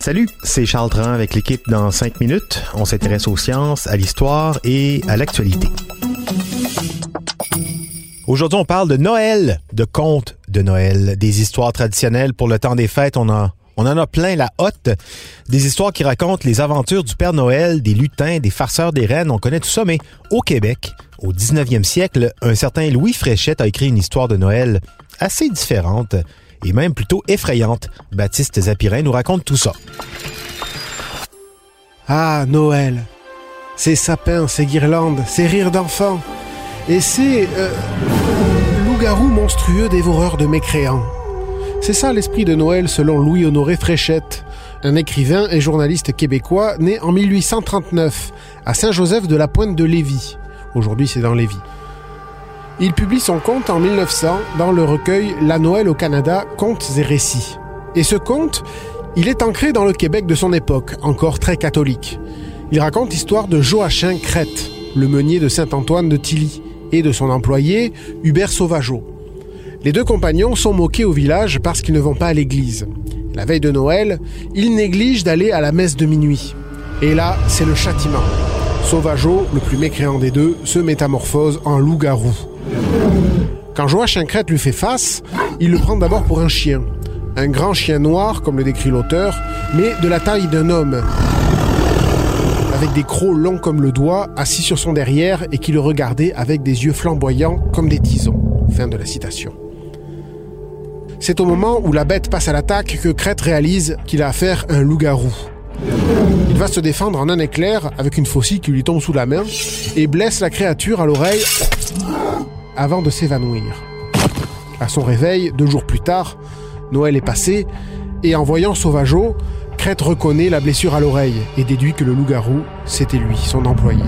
Salut, c'est Charles Tran avec l'équipe dans 5 minutes. On s'intéresse aux sciences, à l'histoire et à l'actualité. Aujourd'hui, on parle de Noël, de contes de Noël, des histoires traditionnelles pour le temps des fêtes. On, en a plein la hotte. Des histoires qui racontent les aventures du Père Noël, des lutins, des farceurs des reines. On connaît tout ça, mais au Québec, au 19e siècle, un certain Louis Fréchette a écrit une histoire de Noël assez différente et même plutôt effrayante. Baptiste Zapirin nous raconte tout ça. Ah, Noël. Ces sapins, ces guirlandes, ces rires d'enfants. Et ces euh, loups-garous monstrueux dévoreurs de mécréants. C'est ça l'esprit de Noël selon Louis-Honoré Fréchette, un écrivain et journaliste québécois né en 1839 à Saint-Joseph de la Pointe de Lévis. Aujourd'hui, c'est dans Lévis. Il publie son conte en 1900 dans le recueil La Noël au Canada, contes et récits. Et ce conte, il est ancré dans le Québec de son époque, encore très catholique. Il raconte l'histoire de Joachim Crête, le meunier de Saint-Antoine de Tilly, et de son employé, Hubert Sauvageau. Les deux compagnons sont moqués au village parce qu'ils ne vont pas à l'église. La veille de Noël, ils négligent d'aller à la messe de minuit. Et là, c'est le châtiment. Sauvageau, le plus mécréant des deux, se métamorphose en loup-garou. Quand Joachim Crête lui fait face, il le prend d'abord pour un chien. Un grand chien noir, comme le décrit l'auteur, mais de la taille d'un homme. Avec des crocs longs comme le doigt, assis sur son derrière et qui le regardait avec des yeux flamboyants comme des tisons. Fin de la citation. C'est au moment où la bête passe à l'attaque que Crête réalise qu'il a affaire à un loup-garou. Il va se défendre en un éclair avec une faucille qui lui tombe sous la main et blesse la créature à l'oreille avant de s'évanouir. À son réveil, deux jours plus tard, Noël est passé, et en voyant Sauvageau, Crête reconnaît la blessure à l'oreille et déduit que le loup-garou, c'était lui, son employé.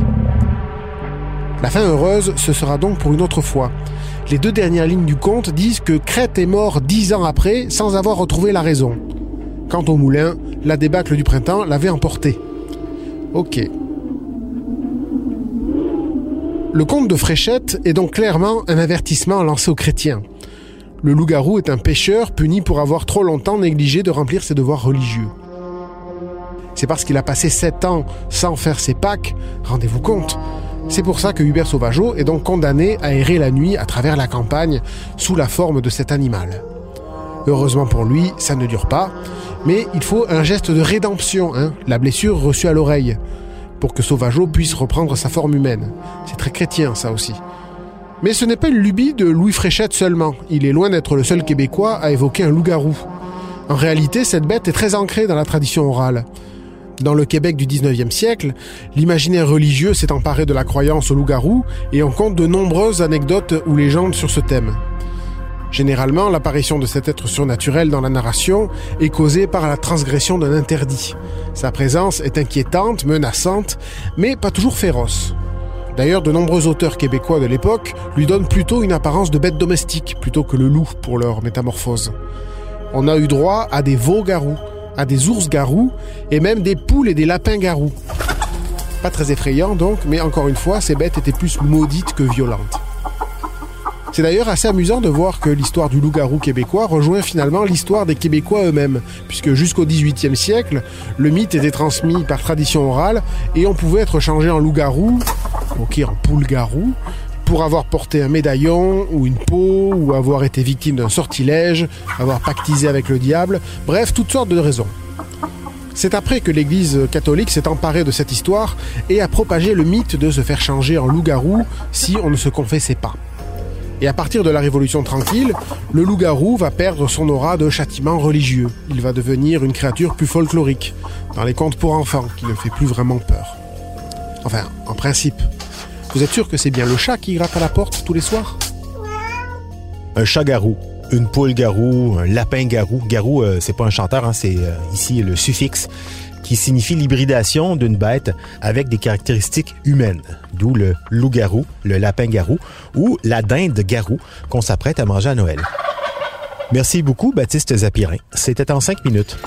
La fin heureuse, ce sera donc pour une autre fois. Les deux dernières lignes du conte disent que Crête est mort dix ans après sans avoir retrouvé la raison. Quant au moulin, la débâcle du printemps l'avait emporté. Ok, le conte de Fréchette est donc clairement un avertissement lancé aux chrétiens. Le loup-garou est un pêcheur puni pour avoir trop longtemps négligé de remplir ses devoirs religieux. C'est parce qu'il a passé sept ans sans faire ses Pâques, rendez-vous compte. C'est pour ça que Hubert Sauvageau est donc condamné à errer la nuit à travers la campagne sous la forme de cet animal. Heureusement pour lui, ça ne dure pas, mais il faut un geste de rédemption, hein, la blessure reçue à l'oreille pour que Sauvageau puisse reprendre sa forme humaine. C'est très chrétien, ça aussi. Mais ce n'est pas une lubie de Louis Fréchette seulement. Il est loin d'être le seul Québécois à évoquer un loup-garou. En réalité, cette bête est très ancrée dans la tradition orale. Dans le Québec du 19e siècle, l'imaginaire religieux s'est emparé de la croyance au loup-garou et on compte de nombreuses anecdotes ou légendes sur ce thème. Généralement, l'apparition de cet être surnaturel dans la narration est causée par la transgression d'un interdit. Sa présence est inquiétante, menaçante, mais pas toujours féroce. D'ailleurs, de nombreux auteurs québécois de l'époque lui donnent plutôt une apparence de bête domestique plutôt que le loup pour leur métamorphose. On a eu droit à des veaux-garous, à des ours-garous et même des poules et des lapins-garous. Pas très effrayant donc, mais encore une fois, ces bêtes étaient plus maudites que violentes. C'est d'ailleurs assez amusant de voir que l'histoire du loup-garou québécois rejoint finalement l'histoire des Québécois eux-mêmes, puisque jusqu'au XVIIIe siècle, le mythe était transmis par tradition orale et on pouvait être changé en loup-garou, ok en poule-garou, pour avoir porté un médaillon ou une peau, ou avoir été victime d'un sortilège, avoir pactisé avec le diable, bref, toutes sortes de raisons. C'est après que l'Église catholique s'est emparée de cette histoire et a propagé le mythe de se faire changer en loup-garou si on ne se confessait pas. Et à partir de la Révolution tranquille, le loup-garou va perdre son aura de châtiment religieux. Il va devenir une créature plus folklorique, dans les contes pour enfants, qui ne fait plus vraiment peur. Enfin, en principe. Vous êtes sûr que c'est bien le chat qui gratte à la porte tous les soirs? Un chat-garou, une poule-garou, un lapin-garou. Garou, euh, c'est pas un chanteur, hein, c'est euh, ici le suffixe qui signifie l'hybridation d'une bête avec des caractéristiques humaines, d'où le loup-garou, le lapin-garou ou la dinde-garou qu'on s'apprête à manger à Noël. Merci beaucoup, Baptiste Zapirin. C'était en cinq minutes.